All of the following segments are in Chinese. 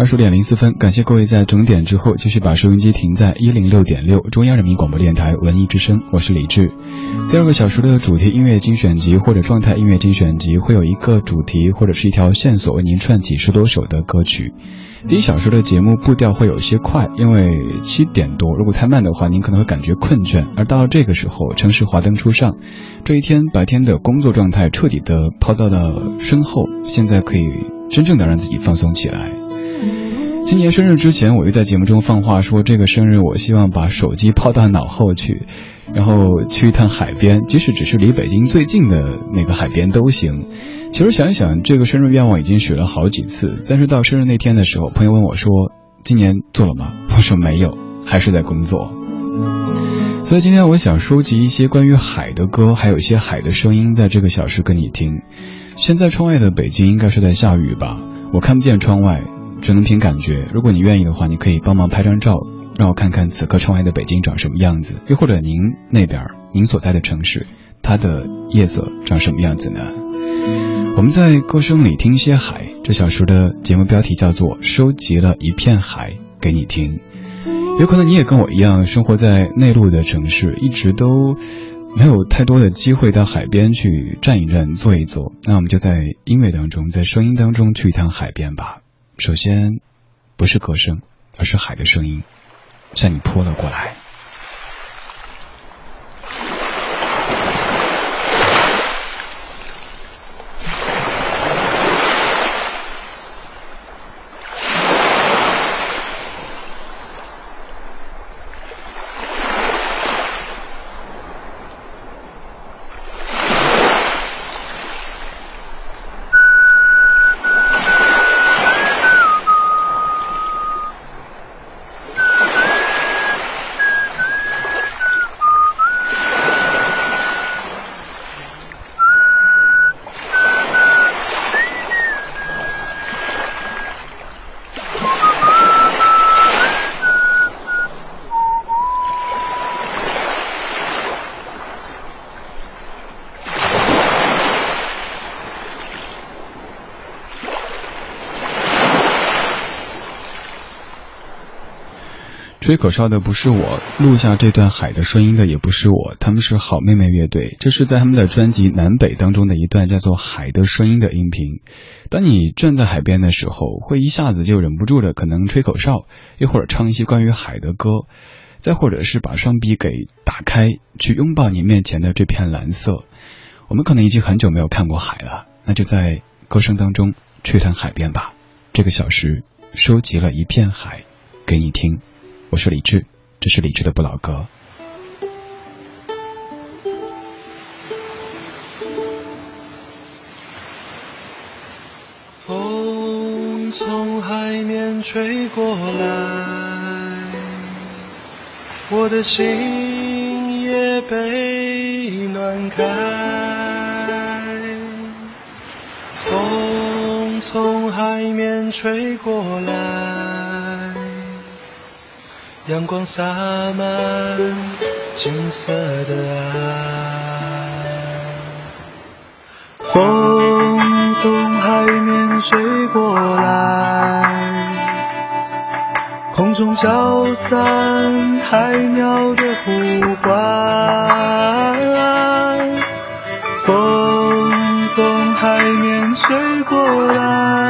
二十点零四分，感谢各位在整点之后继续把收音机停在一零六点六中央人民广播电台文艺之声，我是李志。第二个小时的主题音乐精选集或者状态音乐精选集会有一个主题或者是一条线索为您串起十多首的歌曲。第一小时的节目步调会有些快，因为七点多，如果太慢的话，您可能会感觉困倦。而到了这个时候，城市华灯初上，这一天白天的工作状态彻底的抛到了身后，现在可以真正的让自己放松起来。今年生日之前，我又在节目中放话说，这个生日我希望把手机抛到脑后去，然后去一趟海边，即使只是离北京最近的那个海边都行。其实想一想，这个生日愿望已经许了好几次，但是到生日那天的时候，朋友问我说：“今年做了吗？”我说没有，还是在工作。所以今天我想收集一些关于海的歌，还有一些海的声音，在这个小时跟你听。现在窗外的北京应该是在下雨吧？我看不见窗外。只能凭感觉。如果你愿意的话，你可以帮忙拍张照，让我看看此刻窗外的北京长什么样子。又或者您那边，您所在的城市，它的夜色长什么样子呢？我们在歌声里听一些海。这小时的节目标题叫做《收集了一片海给你听》。有可能你也跟我一样，生活在内陆的城市，一直都没有太多的机会到海边去站一站、坐一坐。那我们就在音乐当中，在声音当中去一趟海边吧。首先，不是歌声，而是海的声音，向你扑了过来。吹口哨的不是我，录下这段海的声音的也不是我，他们是好妹妹乐队。这是在他们的专辑《南北》当中的一段叫做《海的声音》的音频。当你站在海边的时候，会一下子就忍不住的可能吹口哨，一会儿唱一些关于海的歌，再或者是把双臂给打开，去拥抱你面前的这片蓝色。我们可能已经很久没有看过海了，那就在歌声当中吹谈海边吧。这个小时收集了一片海给你听。我是李志，这是李志的不老歌。风从海面吹过来，我的心也被暖开。风从海面吹过来。阳光洒满金色的岸，风从海面吹过来，空中飘散海鸟的呼唤。风从海面吹过来。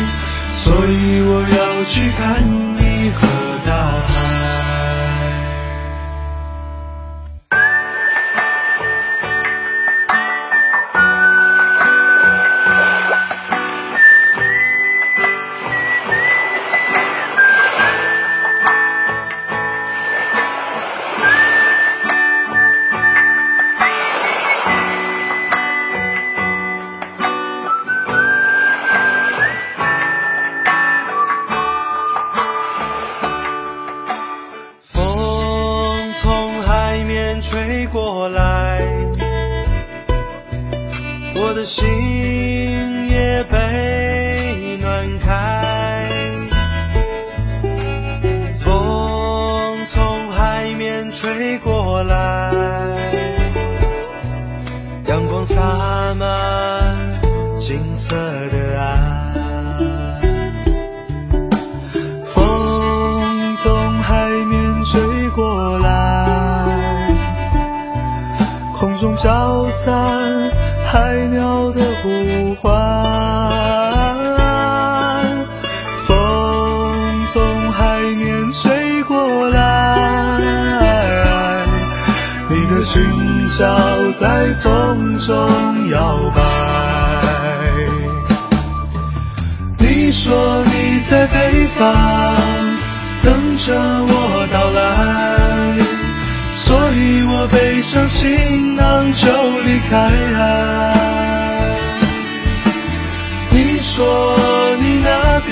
所以我要去看。你和大海。过来，你的裙角在风中摇摆。你说你在北方等着我到来，所以我背上行囊就离开。你说你那边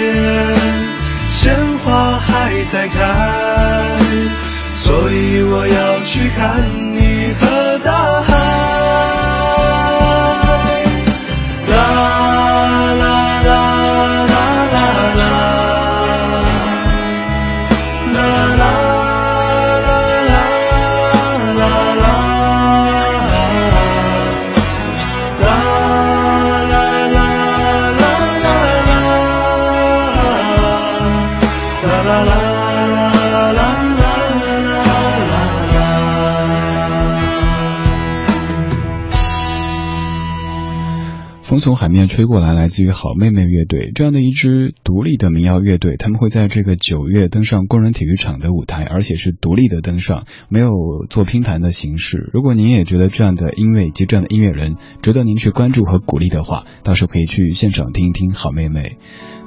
鲜花还在开，所以我要去看从海面吹过来，来自于好妹妹乐队这样的一支独立的民谣乐队，他们会在这个九月登上工人体育场的舞台，而且是独立的登上，没有做拼盘的形式。如果您也觉得这样的音乐以及这样的音乐人值得您去关注和鼓励的话，到时候可以去现场听一听好妹妹。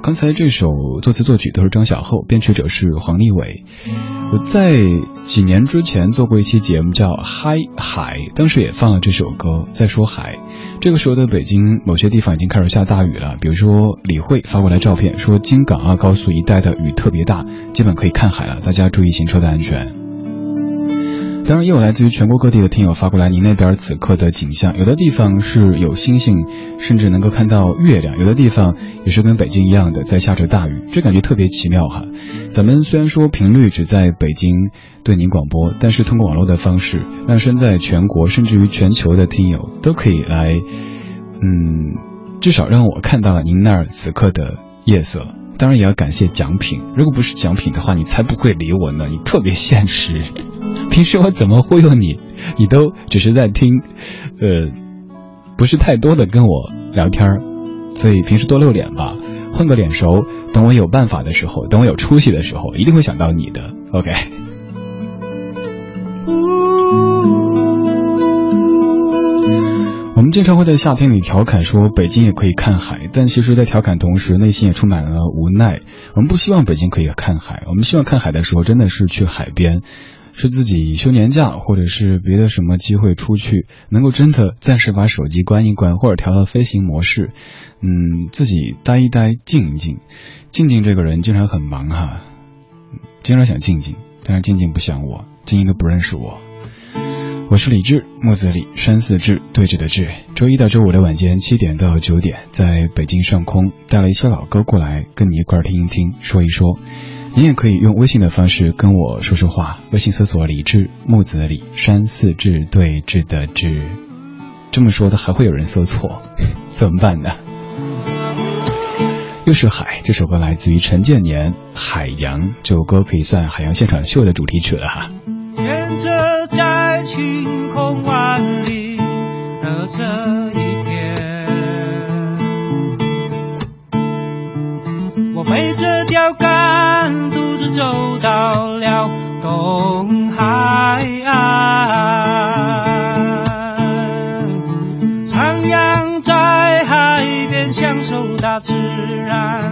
刚才这首作词作曲都是张小厚，编曲者是黄立伟。我在几年之前做过一期节目叫《嗨海》，当时也放了这首歌，在说海。这个时候的北京，某些地方已经开始下大雨了。比如说，李慧发过来照片，说京港澳高速一带的雨特别大，基本可以看海了。大家注意行车的安全。当然，也有来自于全国各地的听友发过来您那边此刻的景象。有的地方是有星星，甚至能够看到月亮；有的地方也是跟北京一样的在下着大雨，这感觉特别奇妙哈。咱们虽然说频率只在北京对您广播，但是通过网络的方式，让身在全国甚至于全球的听友都可以来，嗯，至少让我看到了您那儿此刻的夜色。当然也要感谢奖品，如果不是奖品的话，你才不会理我呢。你特别现实，平时我怎么忽悠你，你都只是在听，呃，不是太多的跟我聊天，所以平时多露脸吧，混个脸熟。等我有办法的时候，等我有出息的时候，一定会想到你的。OK。我们经常会在夏天里调侃说北京也可以看海，但其实，在调侃同时，内心也充满了无奈。我们不希望北京可以看海，我们希望看海的时候真的是去海边，是自己休年假或者是别的什么机会出去，能够真的暂时把手机关一关，或者调到飞行模式，嗯，自己待一待，静一静。静静这个人经常很忙哈，经常想静静，但是静静不想我，静静都不认识我。我是李志，木子李，山寺志，对峙的志。周一到周五的晚间七点到九点，在北京上空带了一些老歌过来，跟你一块儿听一听，说一说。你也可以用微信的方式跟我说说话，微信搜索李志，木子李，山寺志，对峙的志。这么说的还会有人搜错，怎么办呢？又是海，这首歌来自于陈建年，《海洋》这首歌可以算海洋现场秀的主题曲了哈。沿着在晴空万里的这一天，我背着大自然。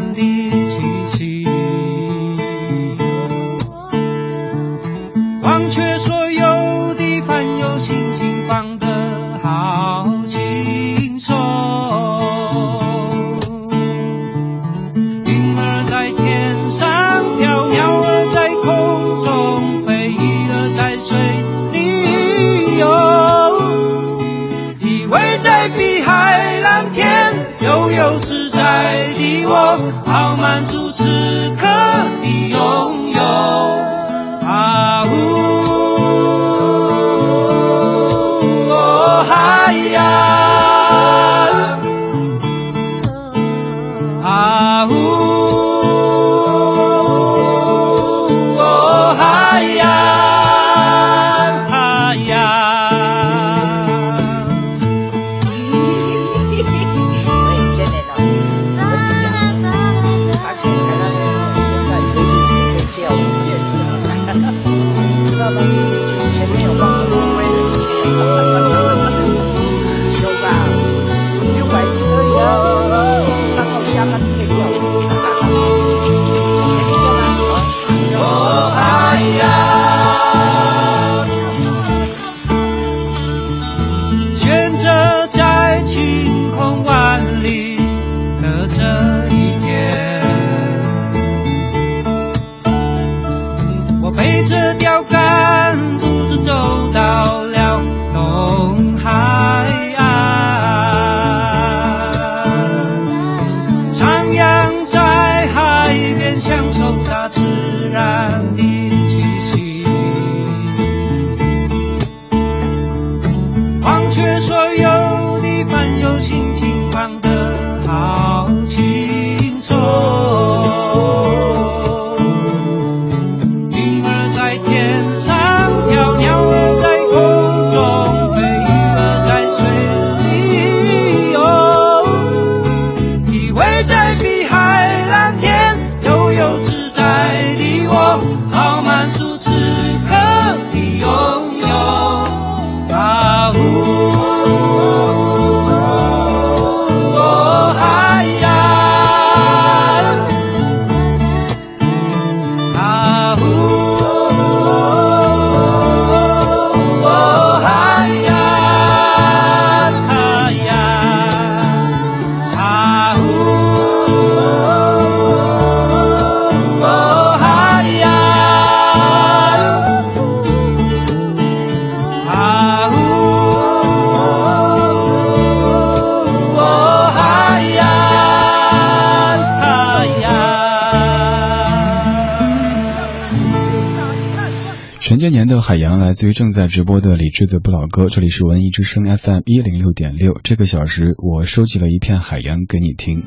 来自于正在直播的李智的不老歌，这里是文艺之声 FM 一零六点六。这个小时我收集了一片海洋给你听。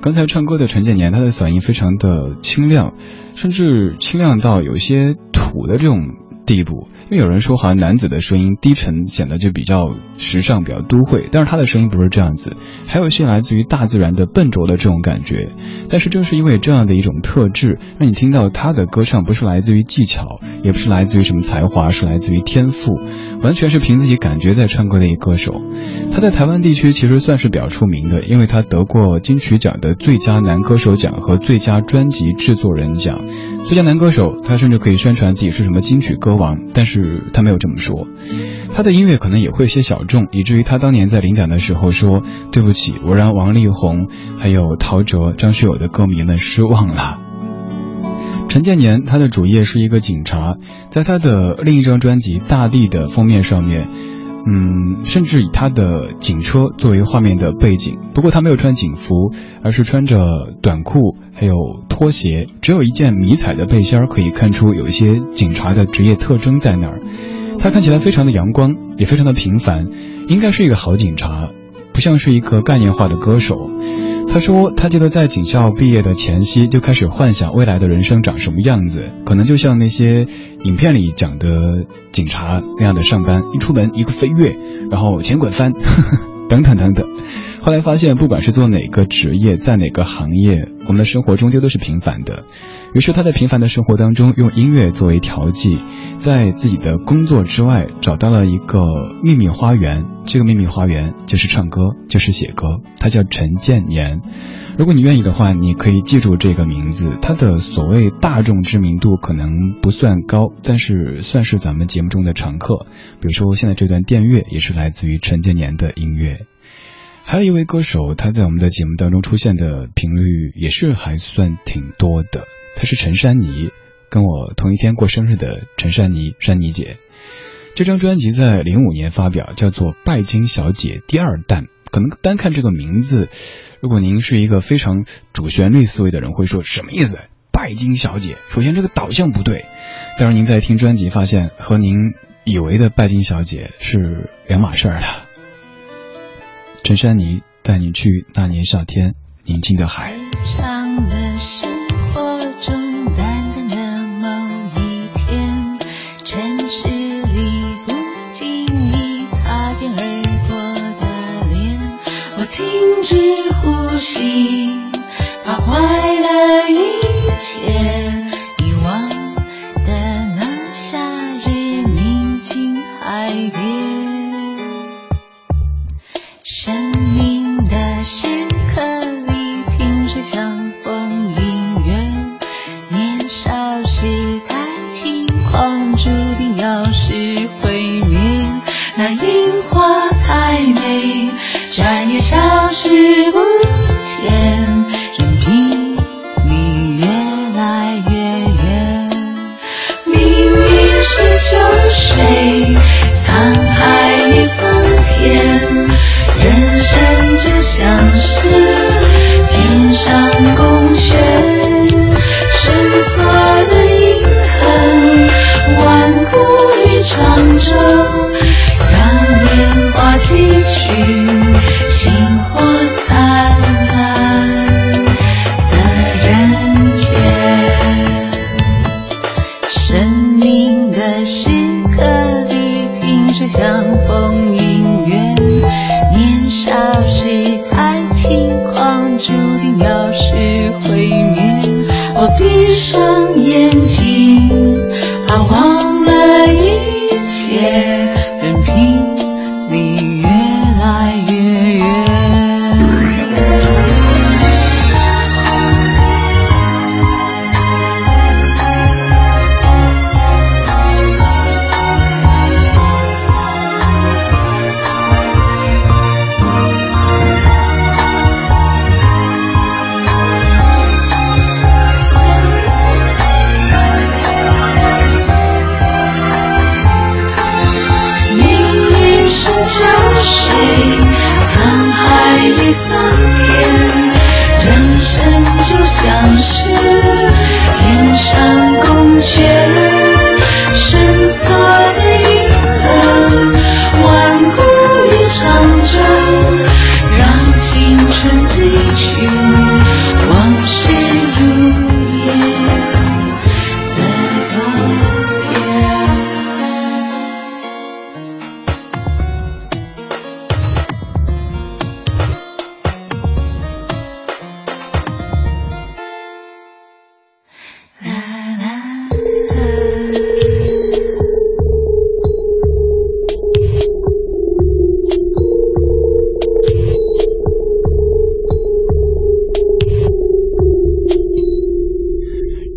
刚才唱歌的陈建年，他的嗓音非常的清亮，甚至清亮到有些土的这种地步。有人说，好像男子的声音低沉，显得就比较时尚，比较都会。但是他的声音不是这样子，还有一些来自于大自然的笨拙的这种感觉。但是正是因为这样的一种特质，让你听到他的歌唱不是来自于技巧，也不是来自于什么才华，是来自于天赋，完全是凭自己感觉在唱歌的一歌手。他在台湾地区其实算是比较出名的，因为他得过金曲奖的最佳男歌手奖和最佳专辑制作人奖。最佳男歌手，他甚至可以宣传自己是什么金曲歌王，但是他没有这么说。他的音乐可能也会些小众，以至于他当年在领奖的时候说：“对不起，我让王力宏、还有陶喆、张学友的歌迷们失望了。”陈建年，他的主业是一个警察，在他的另一张专辑《大地》的封面上面。嗯，甚至以他的警车作为画面的背景，不过他没有穿警服，而是穿着短裤，还有拖鞋，只有一件迷彩的背心儿，可以看出有一些警察的职业特征在那儿。他看起来非常的阳光，也非常的平凡，应该是一个好警察，不像是一个概念化的歌手。他说，他记得在警校毕业的前夕就开始幻想未来的人生长什么样子，可能就像那些影片里讲的警察那样的上班，一出门一个飞跃，然后前滚翻，等等等等。后来发现，不管是做哪个职业，在哪个行业，我们的生活终究都是平凡的。于是他在平凡的生活当中，用音乐作为调剂，在自己的工作之外找到了一个秘密花园。这个秘密花园就是唱歌，就是写歌。他叫陈建年。如果你愿意的话，你可以记住这个名字。他的所谓大众知名度可能不算高，但是算是咱们节目中的常客。比如说现在这段电乐也是来自于陈建年的音乐。还有一位歌手，他在我们的节目当中出现的频率也是还算挺多的。她是陈珊妮，跟我同一天过生日的陈珊妮，珊妮姐。这张专辑在零五年发表，叫做《拜金小姐第二弹》。可能单看这个名字，如果您是一个非常主旋律思维的人，会说什么意思？拜金小姐，首先这个导向不对。但是您在听专辑，发现和您以为的拜金小姐是两码事儿了。陈珊妮带你去那年夏天宁静的海。长的生停止呼吸，把坏的一切。转眼消失不见，任凭你越来越远。命运是秋水，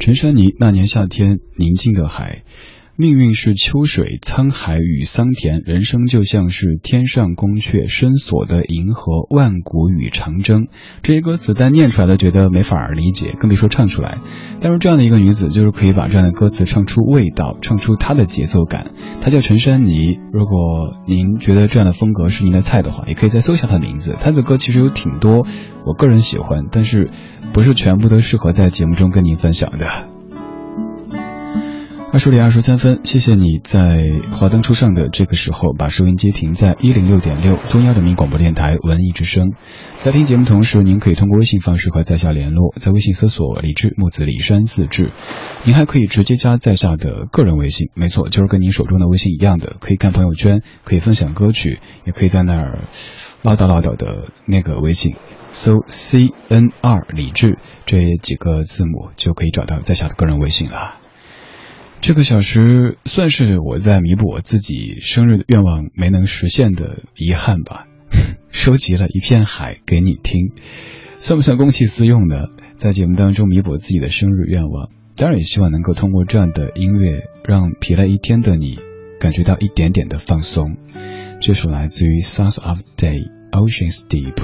陈珊妮那年夏天，宁静的海。命运是秋水，沧海与桑田，人生就像是天上宫阙，深锁的银河，万古与长征。这些歌词单念出来都觉得没法理解，更别说唱出来。但是这样的一个女子，就是可以把这样的歌词唱出味道，唱出她的节奏感。她叫陈珊妮。如果您觉得这样的风格是您的菜的话，也可以再搜一下她的名字。她的歌其实有挺多，我个人喜欢，但是不是全部都适合在节目中跟您分享的。二十点二十三分，谢谢你在华灯初上的这个时候把收音机停在一零六点六中央人民广播电台文艺之声。在听节目同时，您可以通过微信方式和在下联络，在微信搜索“李志木子李山四志”。您还可以直接加在下的个人微信，没错，就是跟您手中的微信一样的，可以看朋友圈，可以分享歌曲，也可以在那儿唠叨唠叨的那个微信，搜 “c n 二李志”这几个字母就可以找到在下的个人微信了。这个小时算是我在弥补我自己生日愿望没能实现的遗憾吧。收集了一片海给你听，算不算公器私用呢？在节目当中弥补自己的生日愿望，当然也希望能够通过这样的音乐，让疲累一天的你感觉到一点点的放松。这首来自于 Sounds of Day Oceans Deep。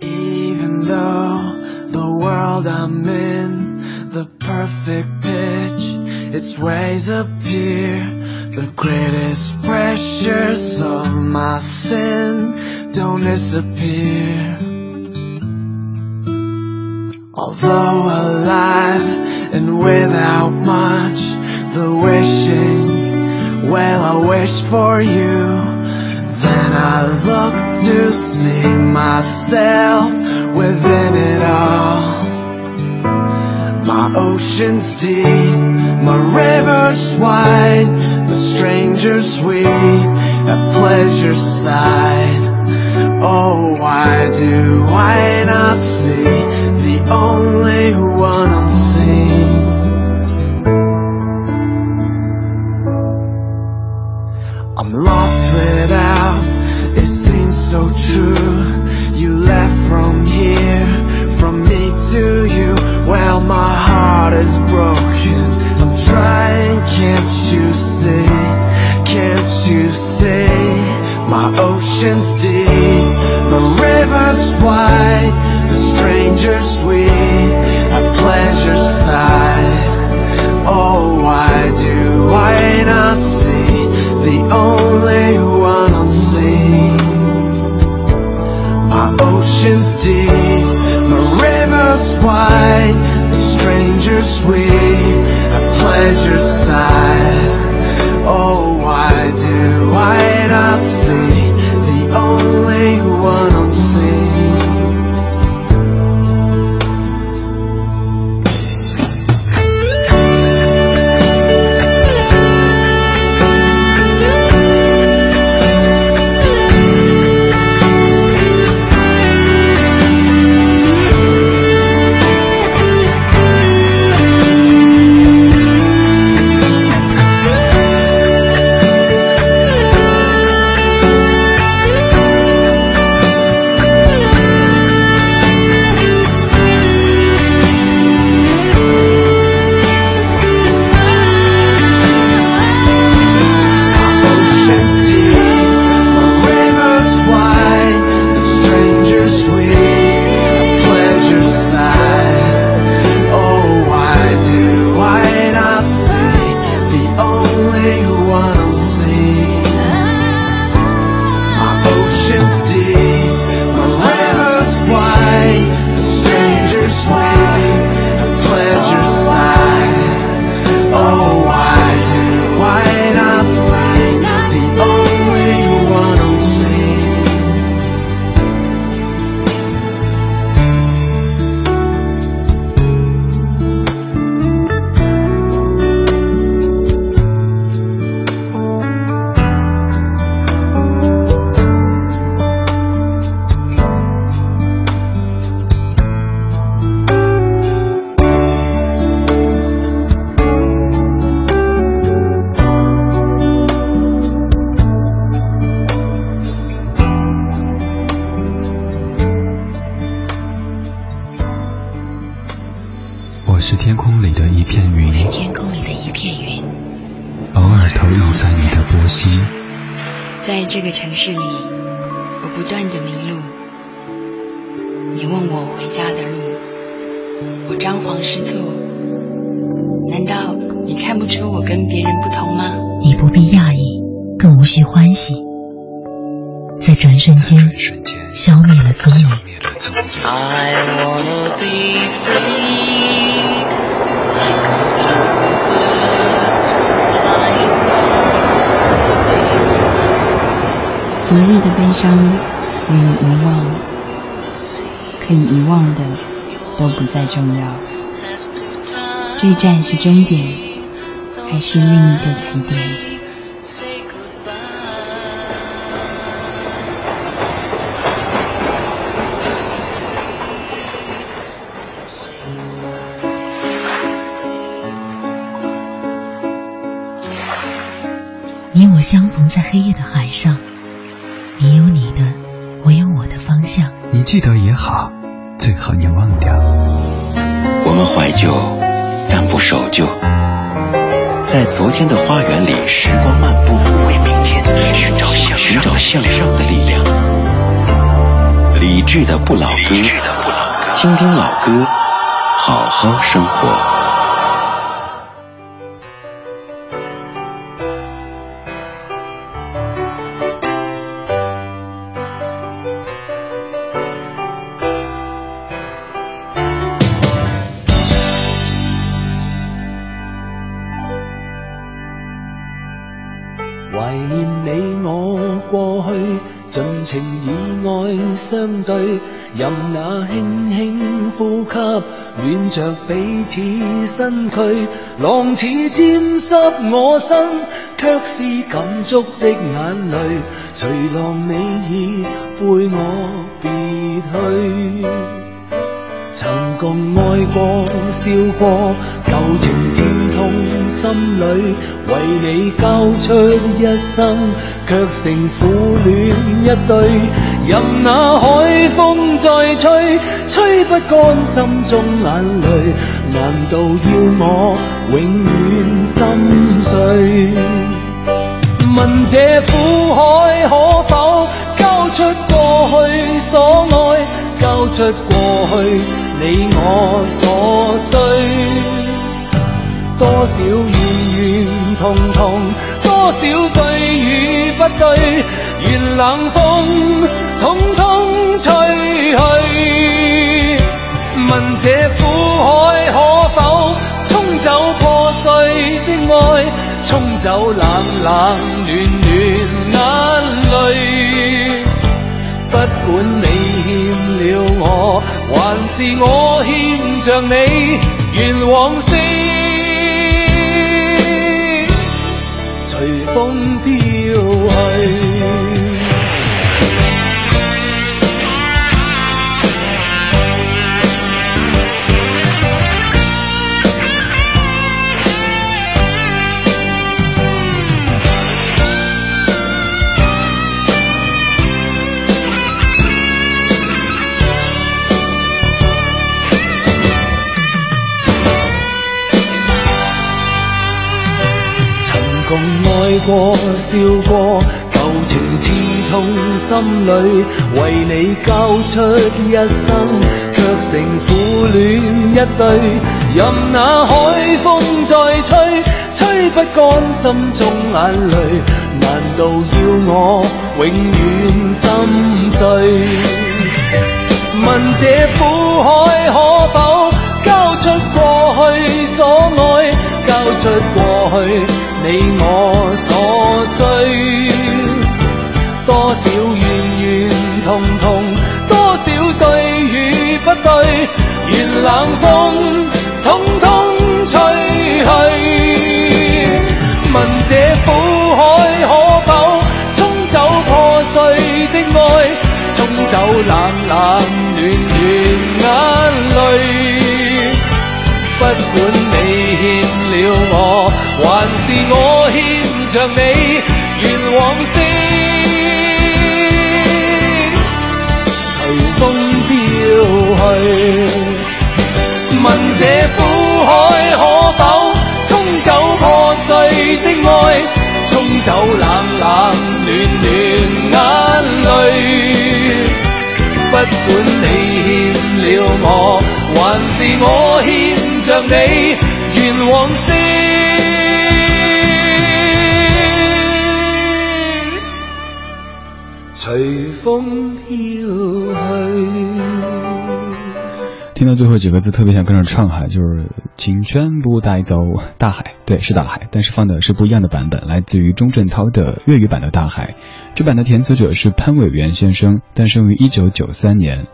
Even though the world I'm in, the perfect. Its ways appear. The greatest pressures of my sin don't disappear. Although alive and without much, the wishing, well, I wish for you. Then I look to see myself within it all. My ocean's deep, my river's wide, the stranger's sweet, at pleasure's side. Oh, why do I not see the only one unseen? I'm lost without, it seems so true. You left from here, from me to you. Well, my heart is can't you see? Can't you see? My ocean's deep, the river's wide, the stranger's sweet, 消灭了踪影。昨日的悲伤与遗忘，可以遗忘的都不再重要。这一站是终点，还是另一个起点？你我相逢在黑夜的海上，你有你的，我有我的方向。你记得也好，最好你忘掉。我们怀旧，但不守旧。在昨天的花园里，时光漫步，为明天寻找向寻找向上的力量。理智的不老歌，听听老歌，好好生活。任那轻轻呼吸，暖着彼此身躯，浪似沾湿我身，却是感触的眼泪。谁让你已背我别去？曾共爱过，笑过，旧情刺痛心里，为你交出一生，却成苦恋一对。任那海风再吹，吹不干心中眼泪。难道要我永远心碎？问这苦海可否交出过去所爱，交出过去你我所需？多少怨怨痛痛，多少对与不对，愿冷风。统统吹去，问这苦海可否冲走破碎的爱，冲走冷冷暖暖眼泪。不管你欠了我，还是我欠着你，愿往事随风飘去。过笑过，旧情刺痛心里，为你交出一生，却成苦恋一对。任那海风再吹，吹不干心中眼泪。难道要我永远心碎？问这苦海可否交出过去所爱，交出过去。你我所需，多少怨怨痛痛，多少对与不对，愿冷风统统吹去。问这苦海可否冲走破碎的爱，冲走冷冷暖暖眼泪，不管欠了我还是我欠着你愿往昔随风飘去问这苦海可否冲走破碎的爱冲走冷冷暖暖眼泪不管你欠了我还是我欠着你？往昔，随风飘去。听到最后几个字，特别想跟着唱哈，就是请全部带走大海。对，是大海，但是放的是不一样的版本，来自于钟镇涛的粤语版的大海。这版的填词者是潘伟元先生，诞生于一九九三年。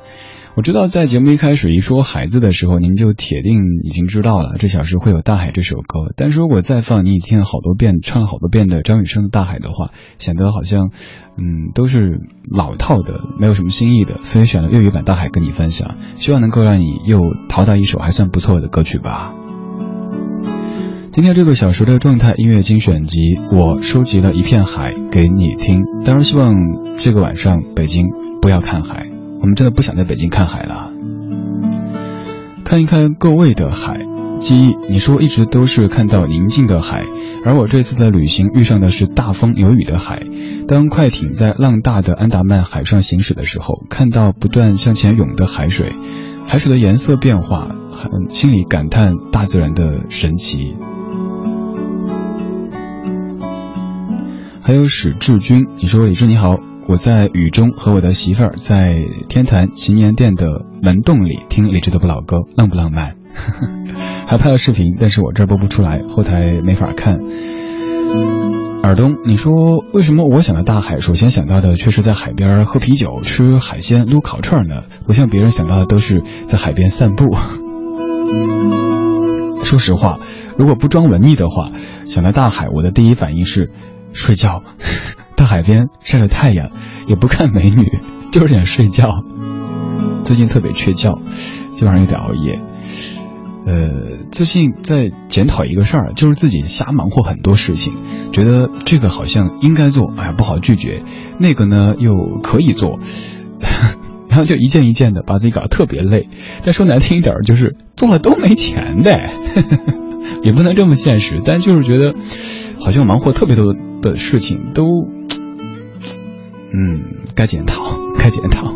我知道在节目一开始一说孩子的时候，您就铁定已经知道了这小时会有《大海》这首歌。但是如果再放你听了好多遍、唱了好多遍的张雨生的《大海》的话，显得好像，嗯，都是老套的，没有什么新意的。所以选了粤语版《大海》跟你分享，希望能够让你又淘到一首还算不错的歌曲吧。今天这个小时的状态音乐精选集，我收集了一片海给你听。当然，希望这个晚上北京不要看海。我们真的不想在北京看海了，看一看各位的海。记忆，你说一直都是看到宁静的海，而我这次的旅行遇上的是大风有雨的海。当快艇在浪大的安达曼海上行驶的时候，看到不断向前涌的海水，海水的颜色变化，心里感叹大自然的神奇。还有史志军，你说李志你好。我在雨中和我的媳妇儿在天坛祈年殿的门洞里听李志的不老歌，浪不浪漫？还拍了视频，但是我这儿播不出来，后台没法看。尔东，你说为什么我想到大海，首先想到的却是在海边喝啤酒、吃海鲜、撸烤串呢？不像别人想到的都是在海边散步。说实话，如果不装文艺的话，想到大海，我的第一反应是睡觉。在海边晒着太阳，也不看美女，就是想睡觉。最近特别缺觉，基本上有点熬夜。呃，最近在检讨一个事儿，就是自己瞎忙活很多事情，觉得这个好像应该做，哎呀不好拒绝；那个呢又可以做，然后就一件一件的把自己搞得特别累。但说难听一点，就是做了都没钱的，也不能这么现实。但就是觉得，好像忙活特别多的事情都。嗯，该检讨，该检讨。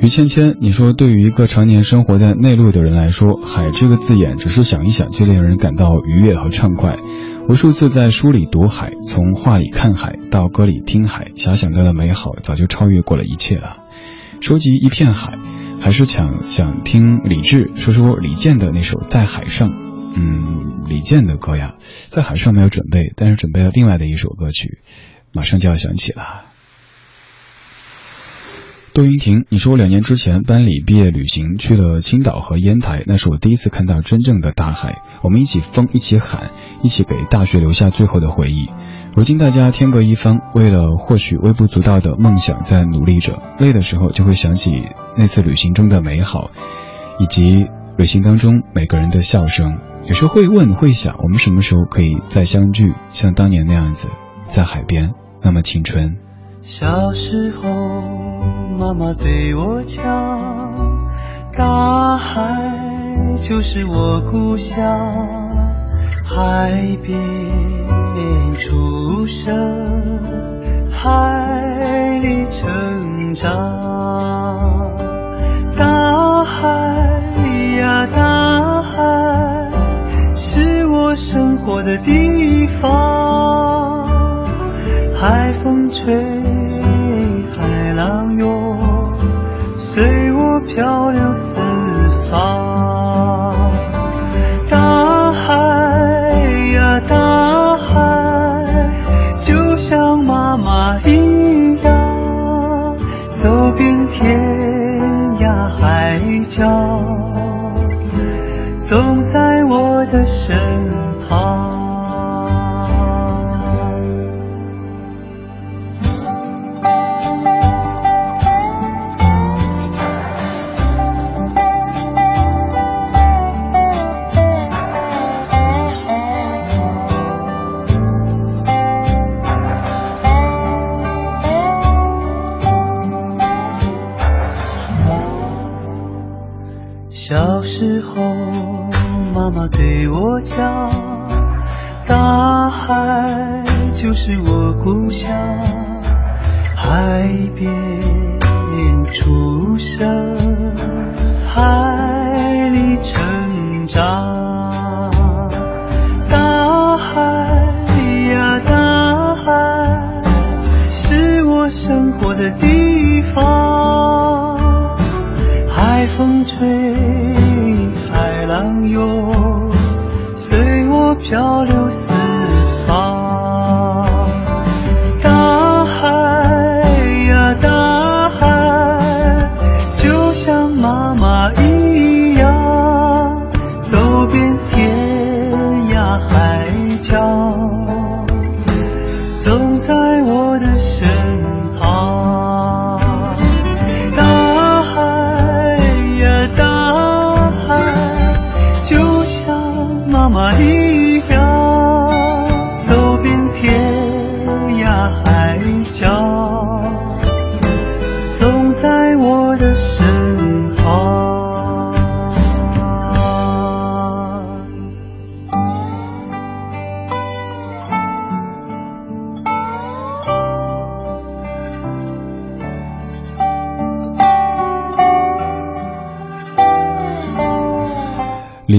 于芊芊，你说对于一个常年生活在内陆的人来说，“海”这个字眼，只是想一想就令人感到愉悦和畅快。无数次在书里读海，从画里看海，到歌里听海，遐想到的美好早就超越过了一切了。收集一片海，还是想想听李志说说李健的那首《在海上》。嗯，李健的歌呀，在海上没有准备，但是准备了另外的一首歌曲，马上就要响起了。杜云婷，你说我两年之前班里毕业旅行去了青岛和烟台，那是我第一次看到真正的大海，我们一起疯，一起喊，一起给大学留下最后的回忆。如今大家天各一方，为了获取微不足道的梦想在努力着，累的时候就会想起那次旅行中的美好，以及旅行当中每个人的笑声。有时候会问会想，我们什么时候可以再相聚，像当年那样子，在海边，那么青春。小时候，妈妈对我讲，大海就是我故乡，海边出生，海里成长，大海呀大海。是我生活的地方，海风吹，海浪涌，随我漂流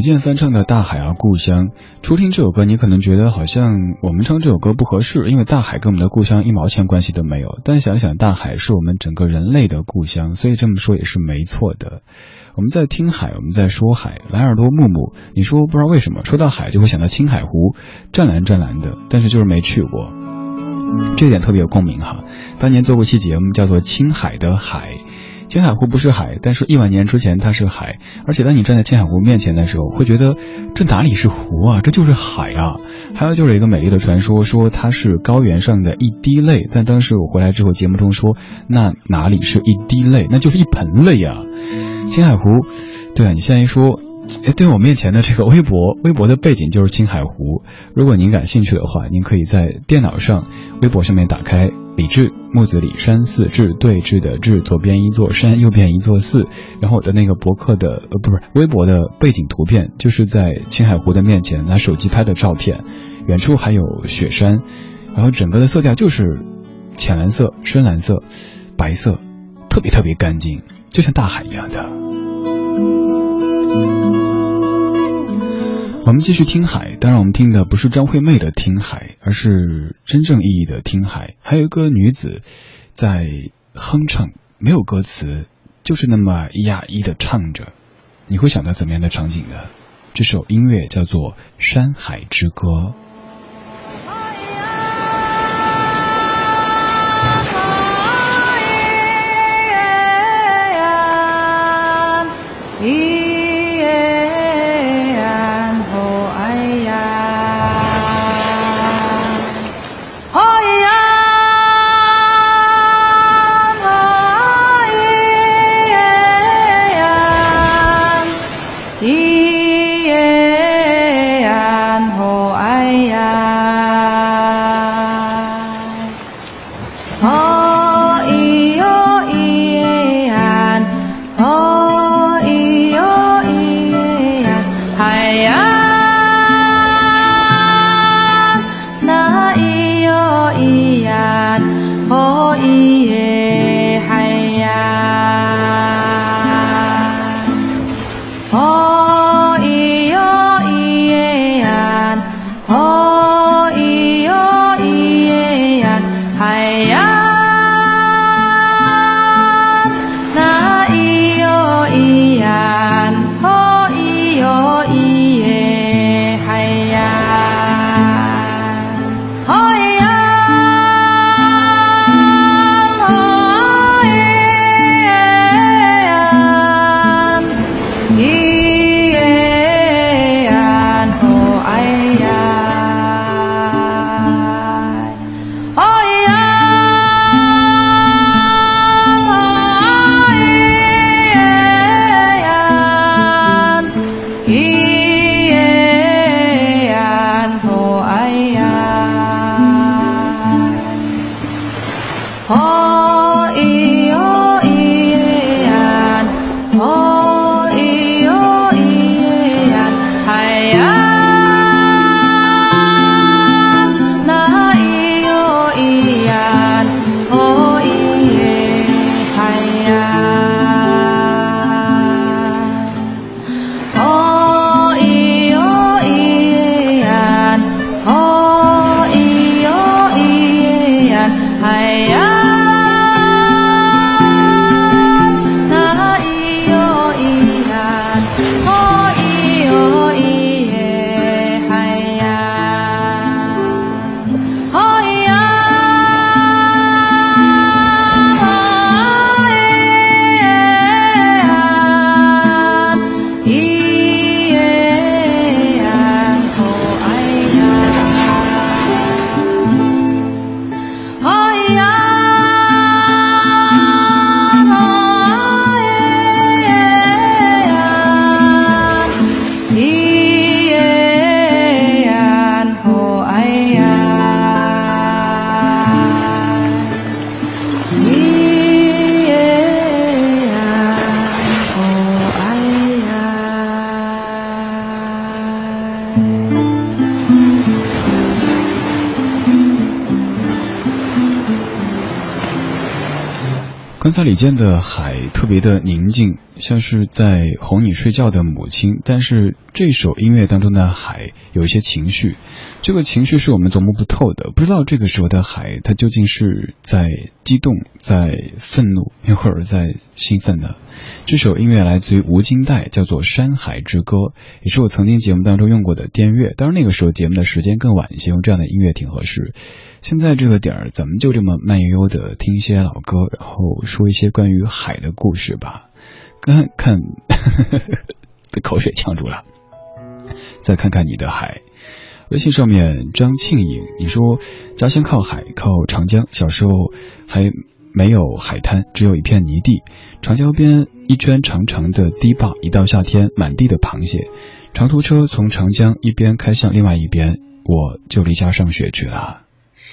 健翻唱的《大海啊故乡》，初听这首歌，你可能觉得好像我们唱这首歌不合适，因为大海跟我们的故乡一毛钱关系都没有。但想想，大海是我们整个人类的故乡，所以这么说也是没错的。我们在听海，我们在说海。蓝耳朵木木，你说不知道为什么说到海就会想到青海湖，湛蓝湛蓝的，但是就是没去过，这点特别有共鸣哈。当年做过一期节目叫做《青海的海》。青海湖不是海，但是亿万年之前它是海。而且当你站在青海湖面前的时候，会觉得这哪里是湖啊，这就是海啊！还有就是一个美丽的传说，说它是高原上的一滴泪。但当时我回来之后，节目中说那哪里是一滴泪，那就是一盆泪啊！青海湖，对啊，你现在一说。哎，对我面前的这个微博，微博的背景就是青海湖。如果您感兴趣的话，您可以在电脑上、微博上面打开“李志木子李山寺志对峙的志”，左边一座山，右边一座寺。然后我的那个博客的呃，不是微博的背景图片，就是在青海湖的面前拿手机拍的照片，远处还有雪山，然后整个的色调就是浅蓝色、深蓝色、白色，特别特别干净，就像大海一样的。我们继续听海，当然我们听的不是张惠妹的《听海》，而是真正意义的听海。还有一个女子在哼唱，没有歌词，就是那么咿呀咿的唱着，你会想到怎么样的场景呢？这首音乐叫做《山海之歌》。刚才李健的海特别的宁静，像是在哄你睡觉的母亲。但是这首音乐当中的海有一些情绪，这个情绪是我们琢磨不透的。不知道这个时候的海，它究竟是在激动、在愤怒，又或者在兴奋呢？这首音乐来自于吴金代，叫做《山海之歌》，也是我曾经节目当中用过的电乐。当然那个时候节目的时间更晚一些，用这样的音乐挺合适。现在这个点儿，咱们就这么慢悠悠的听一些老歌，然后说一些关于海的故事吧。看看，被 口水呛住了。再看看你的海，微信上面张庆颖，你说家乡靠海，靠长江，小时候还没有海滩，只有一片泥地，长江边一圈长长的堤坝，一到夏天满地的螃蟹，长途车从长江一边开向另外一边，我就离家上学去了。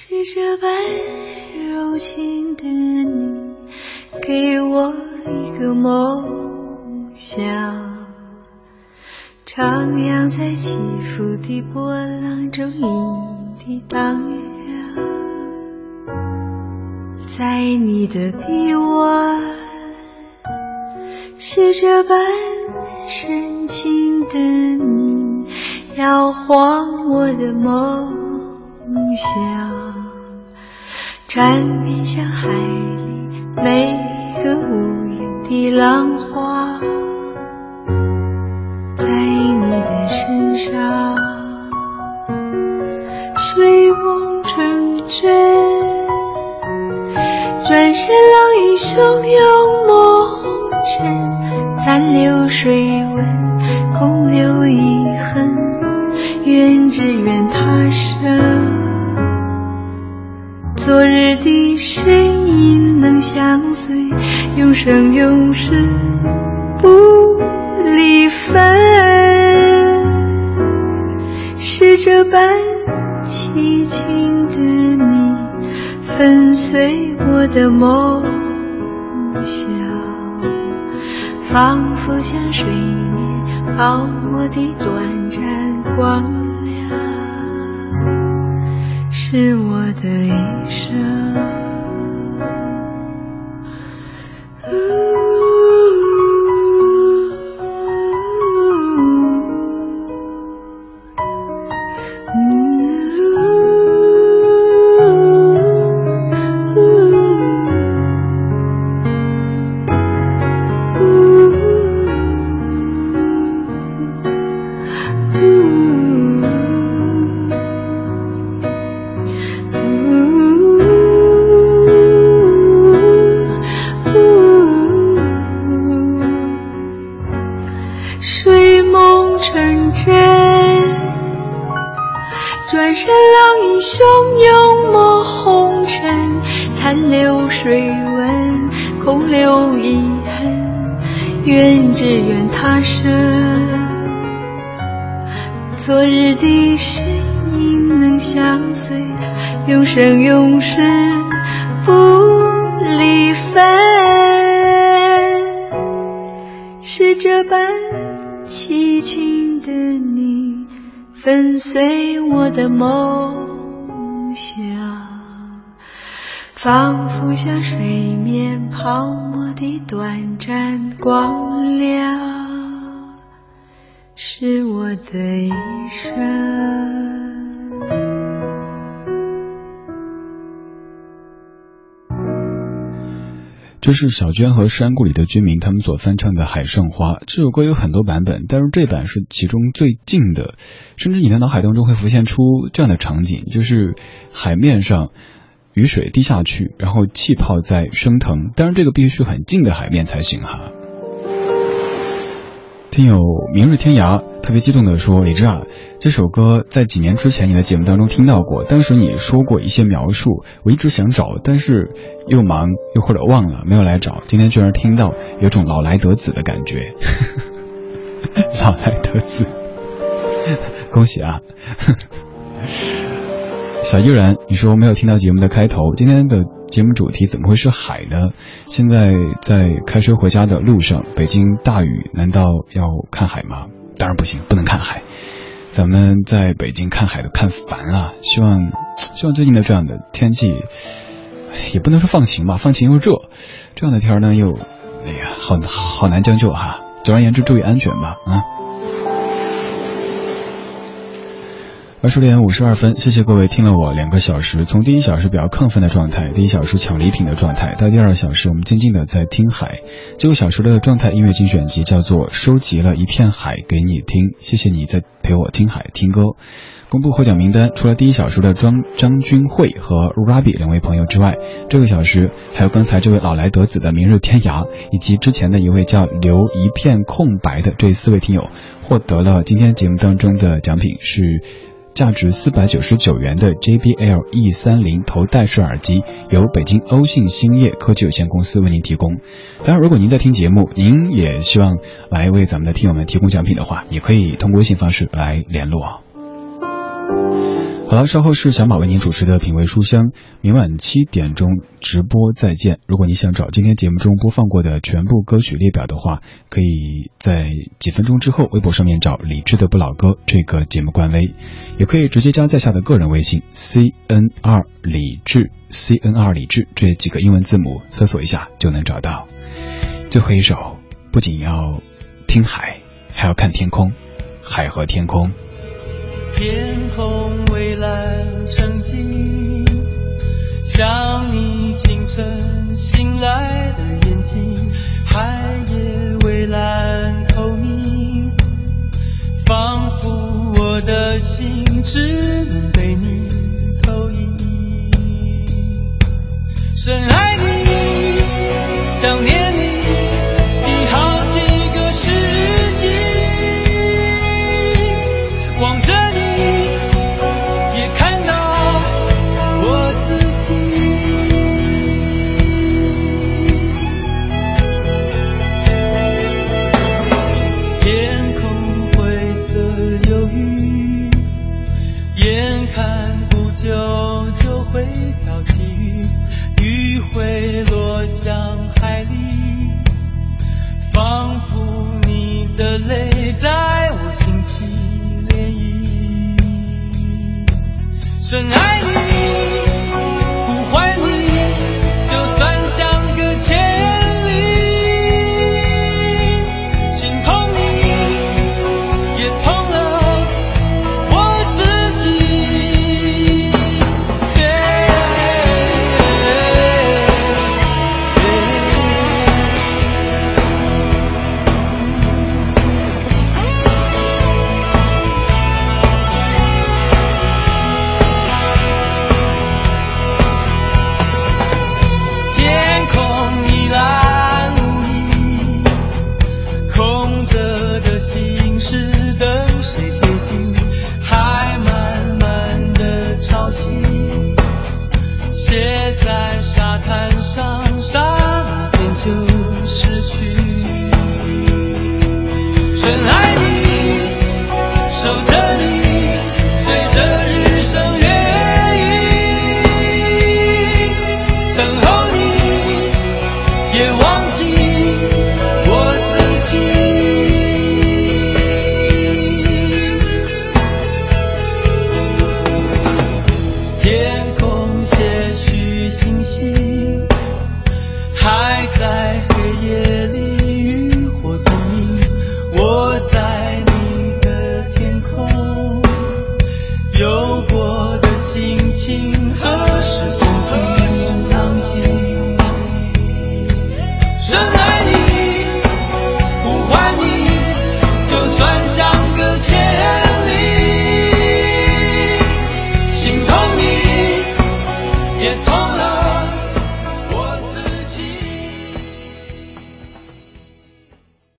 是这般柔情的你，给我一个梦想，徜徉在起伏的波浪中，一地荡漾，在你的臂弯，是这般深情的你，摇晃我的梦。梦想，缠绵像海里每个无言的浪花，在你的身上，睡梦成真。转身浪影汹涌梦尘，残留水纹，空留遗恨。愿只愿他生，昨日的身影能相随，永生永世不离分。是这般凄情的你，粉碎我的梦想，仿佛像水面泡沫的短暂光，是我的一生。转身浪影汹涌抹红尘，残留水纹，空留遗恨。愿只愿他生，昨日的身影能相随，永生永世不离分。是这般凄情的你，跟随我的梦想，仿佛像水面泡沫的短暂光亮，是我的一生。这是小娟和山谷里的居民他们所翻唱的《海上花》。这首歌有很多版本，但是这版是其中最近的，甚至你的脑海当中会浮现出这样的场景：就是海面上雨水滴下去，然后气泡在升腾。当然，这个必须是很近的海面才行哈。听友明日天涯特别激动地说：“李志啊，这首歌在几年之前你的节目当中听到过，当时你说过一些描述，我一直想找，但是又忙又或者忘了，没有来找。今天居然听到，有种老来得子的感觉，老来得子，恭喜啊！小依然，你说没有听到节目的开头，今天的节目主题怎么会是海呢？现在在开车回家的路上，北京大雨，难道要看海吗？当然不行，不能看海。咱们在北京看海都看烦了，希望希望最近的这样的天气也不能说放晴吧，放晴又热，这样的天儿呢又，哎呀，好好难将就哈。总而言之，注意安全吧，啊。二十点五十二分，谢谢各位听了我两个小时，从第一小时比较亢奋的状态，第一小时抢礼品的状态，到第二小时我们静静的在听海，这个小时的状态音乐精选集叫做收集了一片海给你听，谢谢你在陪我听海听歌。公布获奖名单，除了第一小时的张张君慧和 Rabi 两位朋友之外，这个小时还有刚才这位老来得子的明日天涯，以及之前的一位叫留一片空白的这四位听友，获得了今天节目当中的奖品是。价值四百九十九元的 JBL E 三零头戴式耳机，由北京欧信兴业科技有限公司为您提供。当然，如果您在听节目，您也希望来为咱们的听友们提供奖品的话，也可以通过微信方式来联络。好了，稍后是小马为您主持的品味书香，明晚七点钟直播再见。如果你想找今天节目中播放过的全部歌曲列表的话，可以在几分钟之后微博上面找李志的不老歌这个节目官微，也可以直接加在下的个人微信 C N R 李志 C N R 李志这几个英文字母搜索一下就能找到。最后一首不仅要听海，还要看天空，海和天空。天空蔚蓝成镜，像你清晨醒来的眼睛；海也蔚蓝透明，仿佛我的心只能被你投影。深爱你，